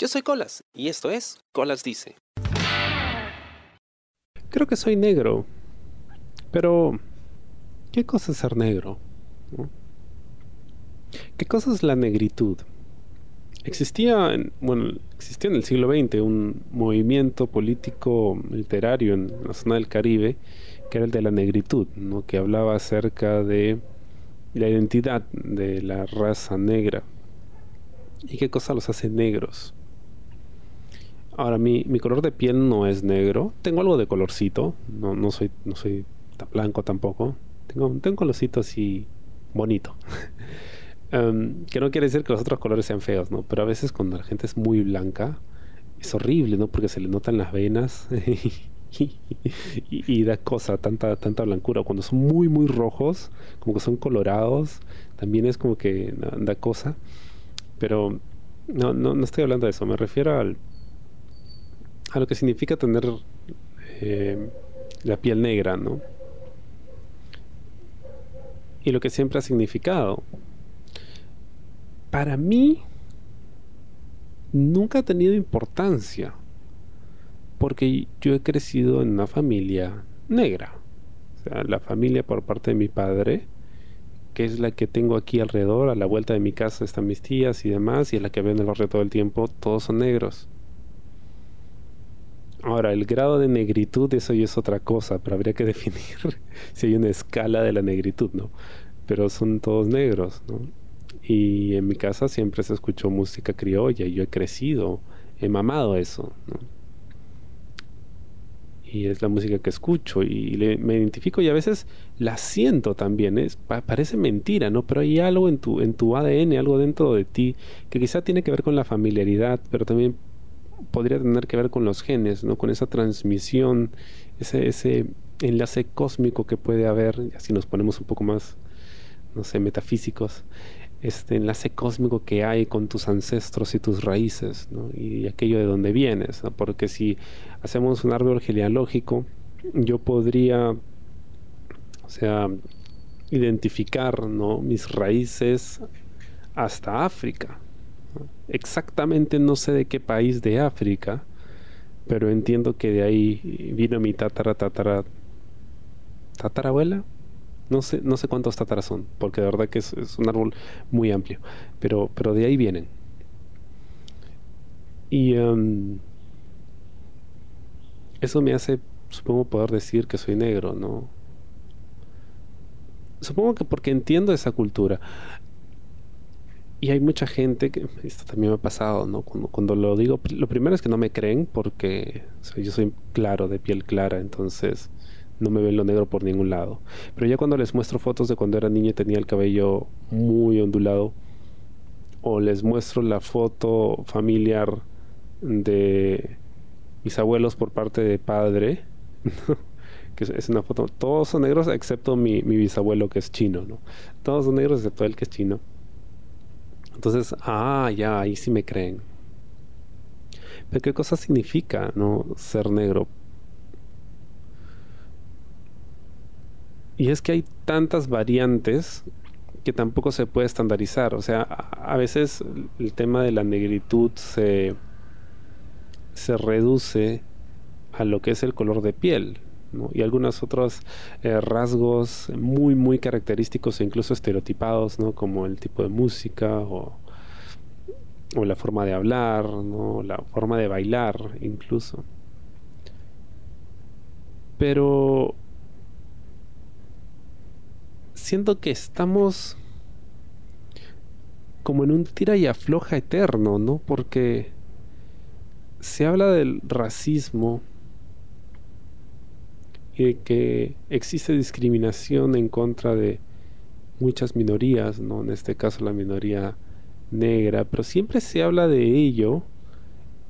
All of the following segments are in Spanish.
Yo soy Colas y esto es Colas Dice. Creo que soy negro, pero ¿qué cosa es ser negro? ¿Qué cosa es la negritud? Existía en, bueno, existía en el siglo XX un movimiento político literario en la zona del Caribe que era el de la negritud, ¿no? que hablaba acerca de la identidad de la raza negra y qué cosa los hace negros. Ahora, mi, mi color de piel no es negro, tengo algo de colorcito, no, no, soy, no soy tan blanco tampoco, tengo, tengo un colorcito así bonito. Em, que no quiere decir que los otros colores sean feos, ¿no? Pero a veces cuando la gente es muy blanca, es horrible, ¿no? Porque se le notan las venas y, da cosa, tanta, tanta blancura. Cuando son muy, muy rojos, como que son colorados, también es como que da cosa. Pero no, no, no estoy hablando de eso, me refiero al, a lo que significa tener eh, la piel negra, ¿no? Y lo que siempre ha significado. Para mí, nunca ha tenido importancia porque yo he crecido en una familia negra. O sea, la familia por parte de mi padre, que es la que tengo aquí alrededor, a la vuelta de mi casa están mis tías y demás, y es la que veo en el barrio todo el tiempo, todos son negros. Ahora, el grado de negritud, eso ya es otra cosa, pero habría que definir si hay una escala de la negritud, ¿no? Pero son todos negros, ¿no? Y en mi casa siempre se escuchó música criolla y yo he crecido, he mamado eso, ¿no? y es la música que escucho y me identifico y a veces la siento también. Es, parece mentira, ¿no? Pero hay algo en tu, en tu ADN, algo dentro de ti que quizá tiene que ver con la familiaridad, pero también podría tener que ver con los genes, ¿no? Con esa transmisión, ese, enlace cósmico que puede haber, así nos ponemos un poco más, no sé, metafísicos este enlace cósmico que hay con tus ancestros y tus raíces, y aquello de donde vienes, porque si hacemos un árbol genealógico, yo podría, o sea, identificar mis raíces hasta África. Exactamente no sé de qué país de África, pero entiendo que de ahí vino mi tatara, tatara, tatarabuela, no sé, no sé cuántos tataras son, porque de verdad que es, un árbol muy amplio. Pero, pero de ahí vienen. Y em, eso me hace, supongo, poder decir que soy negro, ¿no? Supongo que porque entiendo esa cultura. Y hay mucha gente que, esto también me ha pasado, ¿no? Cuando, cuando lo digo, lo primero es que no me creen porque yo soy claro, de piel clara, entonces no me ven lo negro por ningún lado. Pero ya cuando les muestro fotos de cuando era niña y tenía el cabello muy ondulado, o les muestro la foto familiar de mis abuelos por parte de padre, que es una foto, todos son negros excepto mi, mi bisabuelo que es chino, ¿no? Todos son negros excepto él que es chino. Entonces, ah, ya, ahí sí me creen. Pero ¿qué cosa significa, no? Ser negro. Y es que hay tantas variantes que tampoco se puede estandarizar. O sea, a, veces el tema de la negritud se, se reduce a lo que es el color de piel. Y algunos otros eh, rasgos muy muy característicos e incluso estereotipados ¿no? como el tipo de música o, o la forma de hablar ¿no? la forma de bailar incluso pero siento que estamos como en un tira y afloja eterno, ¿no? Porque se habla del racismo que existe discriminación en contra de muchas minorías, ¿no? En este caso la minoría negra, pero siempre se habla de ello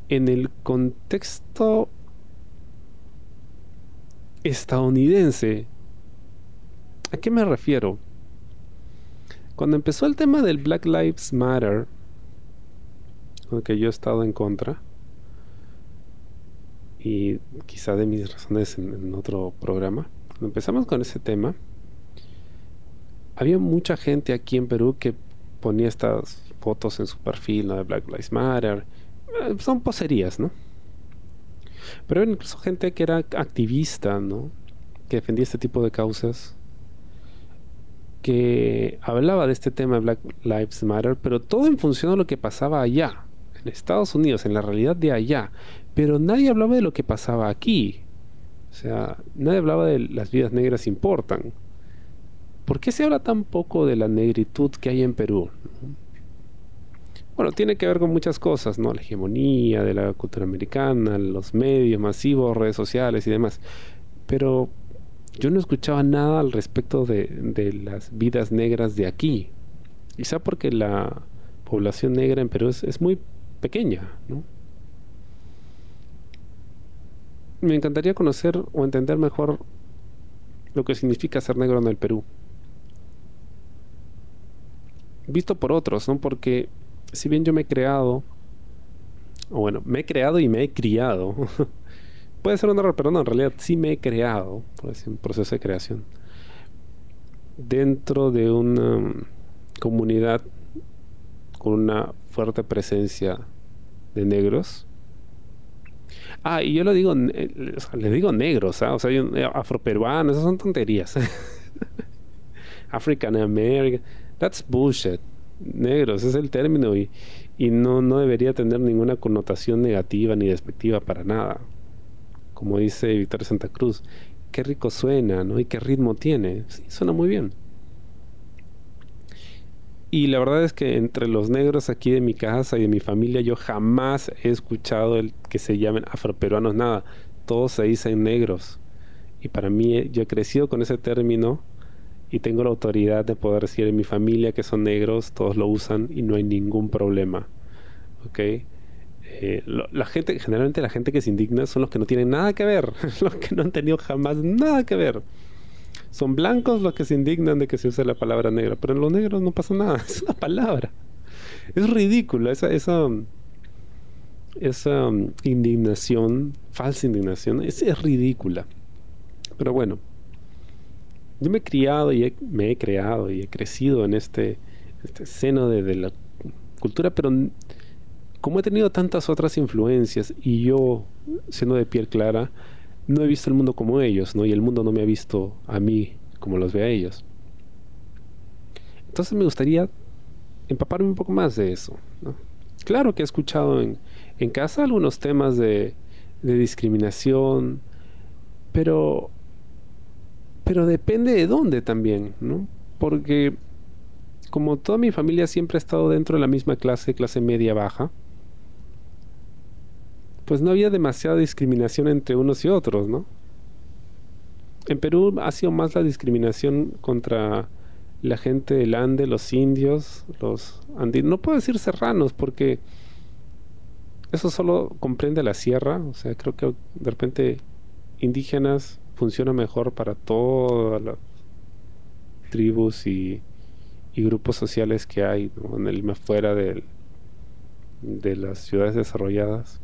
en el contexto estadounidense ¿A qué me refiero? Cuando empezó el tema del Black Lives Matter, aunque yo he estado en contra, y quizá de mis razones en, otro programa, cuando empezamos con ese tema, había mucha gente aquí en Perú que ponía estas fotos en su perfil de Black Lives Matter eh, son poserías, ¿no? Pero incluso gente que era activista, ¿no? Que defendía este tipo de causas, que hablaba de este tema de Black Lives Matter, pero todo en función de lo que pasaba allá, en Estados Unidos, en la realidad de allá. Pero nadie hablaba de lo que pasaba aquí. O sea, nadie hablaba de las vidas negras importan. ¿Por qué se habla tan poco de la negritud que hay en Perú? Bueno, tiene que ver con muchas cosas, ¿no? La hegemonía de la cultura americana, los medios masivos, redes sociales y demás. Pero yo no escuchaba nada al respecto de, las vidas negras de aquí. Quizá porque la población negra en Perú es, es muy pequeña, ¿no? Me encantaría conocer o entender mejor lo que significa ser negro en el Perú. Visto por otros, ¿no? Porque si bien yo me he creado, o bueno, me he creado y me he criado, puede ser un error, pero no, en realidad sí me he creado, por decir, un proceso de creación, dentro de una comunidad con una fuerte presencia de negros. Ah, y yo lo digo, eh, le digo negros, ¿ah? o sea, eh, afroperuanos, esas son tonterías. African American, that's bullshit negros, es el término y, y no, no debería tener ninguna connotación negativa ni despectiva para nada. Como dice Víctor Santa Cruz, qué rico suena, ¿no? Y qué ritmo tiene. Sí, suena muy bien. Y la verdad es que entre los negros aquí de mi casa y de mi familia yo jamás he escuchado el que se llamen afroperuanos, nada. Todos se dicen negros. Y para mí yo he crecido con ese término y tengo la autoridad de poder decir en mi familia que son negros, todos lo usan y no hay ningún problema. ¿Ok? Eh, la gente, generalmente la gente que se indigna son los que no tienen nada que ver, los que no han tenido jamás nada que ver. Son blancos los que se indignan de que se use la palabra negra, pero en los negros no pasa nada, es una palabra. Es ridícula esa, esa, esa um, indignación, falsa indignación, es, es ridícula. Pero bueno, yo me he criado y me he creado y he crecido en este, este seno de, la cultura, pero como he tenido tantas otras influencias y yo, siendo de piel clara, no he visto el mundo como ellos, ¿no? Y el mundo no me ha visto a mí como los ve a ellos. Entonces me gustaría empaparme un poco más de eso. Claro que he escuchado en, en casa algunos temas de, de discriminación, pero pero depende de dónde también, ¿no? Porque como toda mi familia siempre ha estado dentro de la misma clase, clase media baja, pues no había demasiada discriminación entre unos y otros, ¿no? En Perú ha sido más la discriminación contra la gente del Ande, los indios, los andinos. No puedo decir serranos porque eso solo comprende la sierra. O sea, creo que de repente indígenas funciona mejor para todas las tribus y, grupos sociales que hay en el fuera de las ciudades desarrolladas.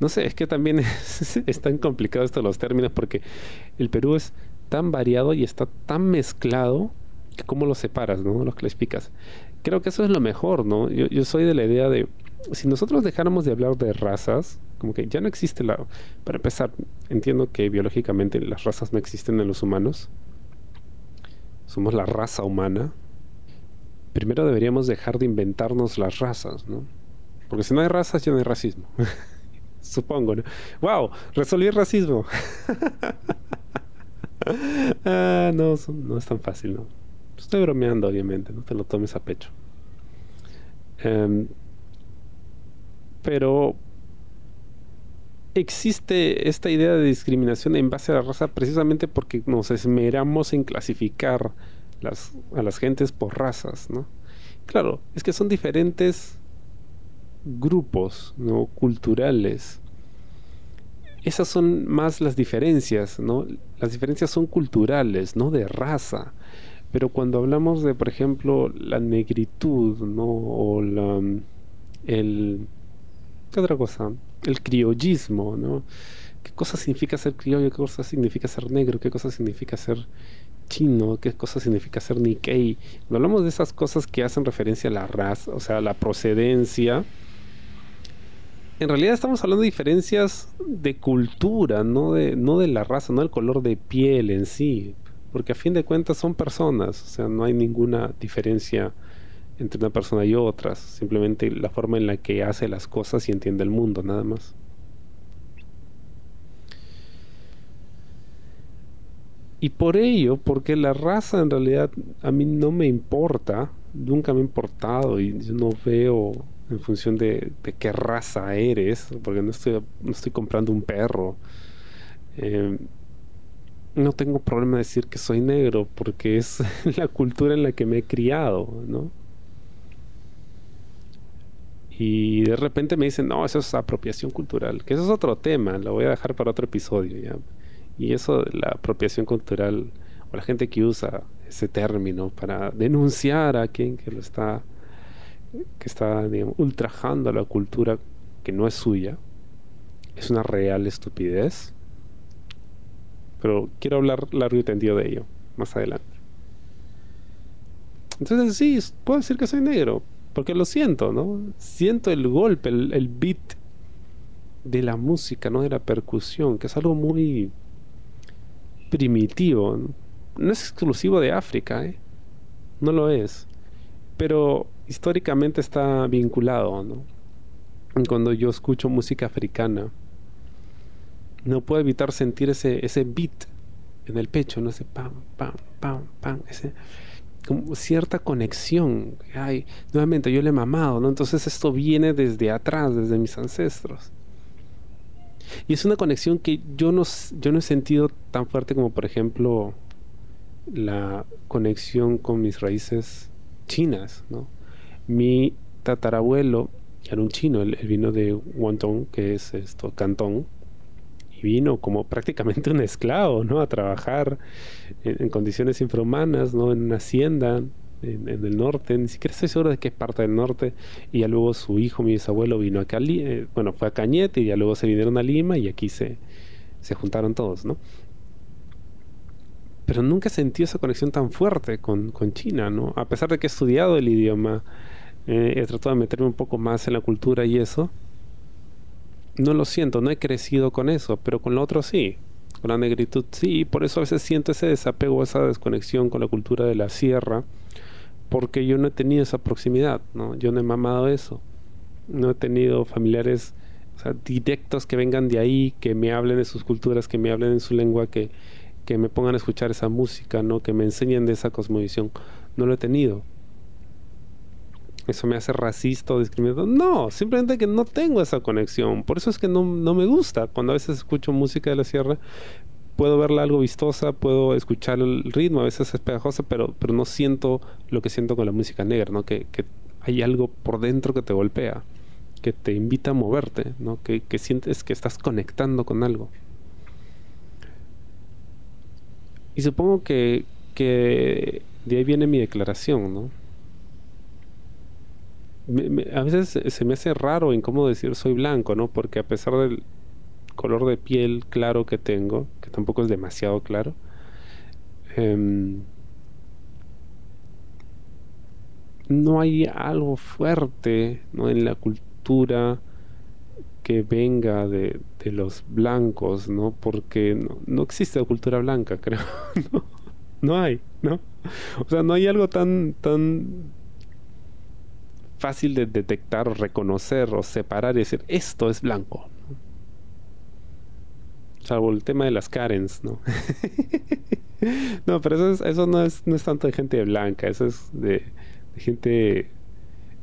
No sé, es que también es, tan complicado esto los términos porque el Perú es tan variado y está tan mezclado que cómo lo separas, ¿no? Los clasificas. Creo que eso es lo mejor, ¿no? Yo, yo soy de la idea de si nosotros dejáramos de hablar de razas, como que ya no existe la... Para empezar, entiendo que biológicamente las razas no existen en los humanos. Somos la raza humana. Primero deberíamos dejar de inventarnos las razas, ¿no? Porque si no hay razas, ya no hay racismo. Supongo, ¿no? ¡Wow! Resolví el racismo. ah, no, no es tan fácil, ¿no? Estoy bromeando, obviamente, no te lo tomes a pecho. Um, pero existe esta idea de discriminación en base a la raza precisamente porque nos esmeramos en clasificar a las gentes por razas, ¿no? Claro, es que son diferentes grupos ¿no? culturales. Esas son más las diferencias, ¿no? Las diferencias son culturales, no de raza. Pero cuando hablamos de, por ejemplo, la negritud, ¿no? O la, el ¿Qué otra cosa? El criollismo, ¿no? ¿Qué cosa significa ser criollo? ¿Qué cosa significa ser negro? ¿Qué cosa significa ser chino? ¿Qué cosa significa ser Nikkei? Cuando hablamos de esas cosas que hacen referencia a la raza, o sea, la procedencia, en realidad estamos hablando de diferencias de cultura, no de, no de la raza, no del color de piel en sí. Porque a fin de cuentas son personas, o sea, no hay ninguna diferencia entre una persona y otras, simplemente la forma en la que hace las cosas y entiende el mundo, nada más. Y por ello, porque la raza en realidad a mí no me importa, nunca me ha importado y yo no veo en función de, qué raza eres, porque no estoy, comprando un perro. Eh, no tengo problema de decir que soy negro porque es la cultura en la que me he criado, ¿no? Y de repente me dicen, no, eso es apropiación cultural, que eso es otro tema, lo voy a dejar para otro episodio. Y eso de la apropiación cultural, o la gente que usa ese término para denunciar a quien que lo está, que está, ultrajando a la cultura que no es suya, es una real estupidez. Pero quiero hablar largo y tendido de ello más adelante. Entonces sí, puedo decir que soy negro, porque lo siento, ¿no? Siento el golpe, el, el beat de la música, ¿no? De la percusión, que es algo muy primitivo. No es exclusivo de África, ¿eh? No lo es. Pero históricamente está vinculado, ¿no? Cuando yo escucho música africana, no puedo evitar sentir ese, ese beat en el pecho, ¿no? Ese pam, pam, pam, pam, ese como cierta conexión. Ay, nuevamente, yo le he mamado, ¿no? Entonces esto viene desde atrás, desde mis ancestros. Y es una conexión que yo no, yo no he sentido tan fuerte como, por ejemplo, la conexión con mis raíces chinas, ¿no? Mi tatarabuelo era un chino, él, vino de Guangdong, que es esto, Cantón, y vino como prácticamente un esclavo, ¿no? A trabajar en, condiciones infrahumanas, ¿no? En una hacienda en, el norte, ni siquiera estoy seguro de qué parte del norte, y ya luego su hijo, mi bisabuelo, vino a Cali, eh, bueno, fue a Cañete y ya luego se vinieron a Lima y aquí se, se juntaron todos, ¿no? Pero nunca sentí esa conexión tan fuerte con, con China, ¿no? A pesar de que he estudiado el idioma, eh, he tratado de meterme un poco más en la cultura y eso, no lo siento, no he crecido con eso, pero con lo otro sí. Con la negritud sí, por eso a veces siento ese desapego, esa desconexión con la cultura de la sierra, porque yo no he tenido esa proximidad, ¿no? Yo no he mamado eso. No he tenido familiares directos que vengan de ahí, que me hablen de sus culturas, que me hablen en su lengua, que, que me pongan a escuchar esa música, ¿no? Que me enseñen de esa cosmovisión. No lo he tenido eso me hace racista o discriminado. No, simplemente que no tengo esa conexión. Por eso es que no, no me gusta. Cuando a veces escucho música de la sierra, puedo verla algo vistosa, puedo escuchar el ritmo, a veces es pegajosa, pero, pero no siento lo que siento con la música negra, ¿no? Que, que hay algo por dentro que te golpea, que te invita a moverte, ¿no? Que, que sientes que estás conectando con algo. Y supongo que, que de ahí viene mi declaración, ¿no? A veces se me hace raro en cómo decir soy blanco, ¿no? Porque a pesar del color de piel claro que tengo, que tampoco es demasiado claro, em, no hay algo fuerte en la cultura que venga de, los blancos, ¿no? Porque no, no, existe cultura blanca, creo. no, no hay, ¿no? O sea, no hay algo tan, tan fácil de detectar o reconocer o separar y decir, esto es blanco. Salvo el tema de las Karens, ¿no? no, pero eso, eso no, es, no es tanto de gente blanca, eso es de, gente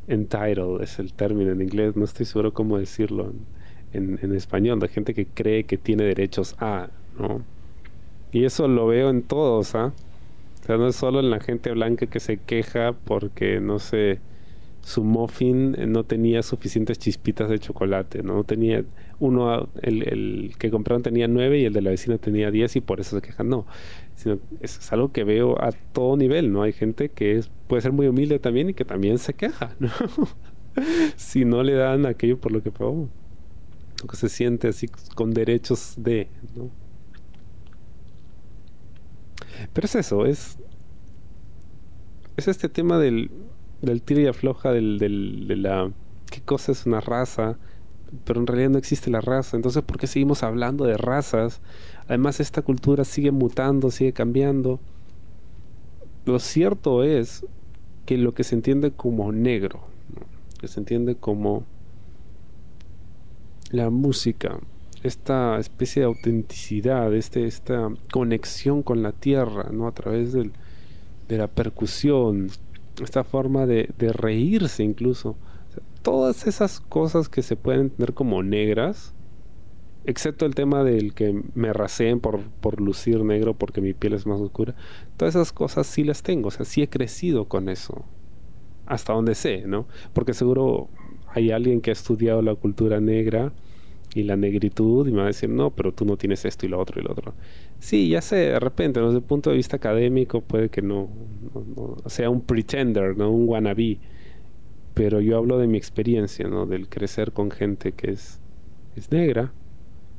entitled, es el término en inglés, no estoy seguro cómo decirlo en, en, español, de gente que cree que tiene derechos a, ¿no? Y eso lo veo en todos, ¿ah? O sea, no es solo en la gente blanca que se queja porque, no sé, su muffin eh, no tenía suficientes chispitas de chocolate, no tenía uno, el, el, que compraron tenía nueve y el de la vecina tenía diez y por eso se quejan, no, sino es, algo que veo a todo nivel, ¿no? Hay gente que es, puede ser muy humilde también y que también se queja, ¿no? si no le dan aquello por lo que pagó, o que se siente así con derechos de, ¿no? Pero es eso, es, es este tema del del tiro y afloja del, del, de la qué cosa es una raza pero en realidad no existe la raza. Entonces, ¿por qué seguimos hablando de razas? Además, esta cultura sigue mutando, sigue cambiando. Lo cierto es que lo que se entiende como negro, que se entiende como la música, esta especie de autenticidad, este, esta conexión con la tierra, ¿no? A través del, de la percusión, esta forma de, de reírse incluso. todas esas cosas que se pueden entender como negras, excepto el tema del que me raseen por, por lucir negro porque mi piel es más oscura, todas esas cosas sí las tengo, o sea, sí he crecido con eso, hasta donde sé, ¿no? Porque seguro hay alguien que ha estudiado la cultura negra y la negritud y me va a decir, no, pero tú no tienes esto y lo otro y lo otro. Sí, ya sé, de repente, desde el punto de vista académico puede que no, sea un pretender, ¿no? Un wannabe. Pero yo hablo de mi experiencia, ¿no? Del crecer con gente que es, es negra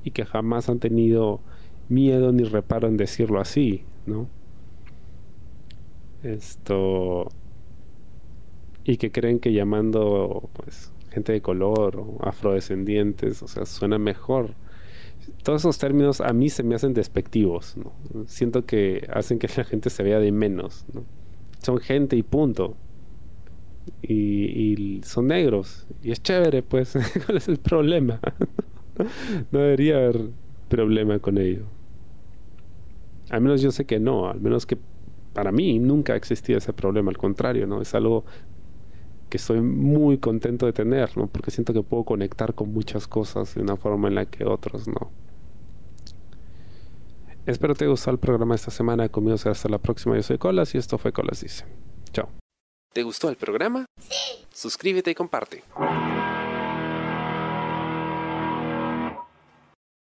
y que jamás han tenido miedo ni reparo en decirlo así, ¿no? Esto... Y que creen que llamando, pues, gente de color afrodescendientes, o sea, suena mejor. Todos esos términos a mí se me hacen despectivos, ¿no? Siento que hacen que la gente se vea de menos, ¿no? Son gente y punto. Y, son negros. Y es chévere, pues. ¿Cuál es el problema? no debería haber problema con ello. Al menos yo sé que no. Al menos que para mí nunca ha existido ese problema. Al contrario, ¿no? Es algo que estoy muy contento de tener, ¿no? Porque siento que puedo conectar con muchas cosas de una forma en la que otros no. Espero te haya gustado el programa esta semana. Conmigo será hasta la próxima. Yo soy Colas y esto fue Colas Dice. Chao. ¿Te gustó el programa? Sí. Suscríbete y comparte.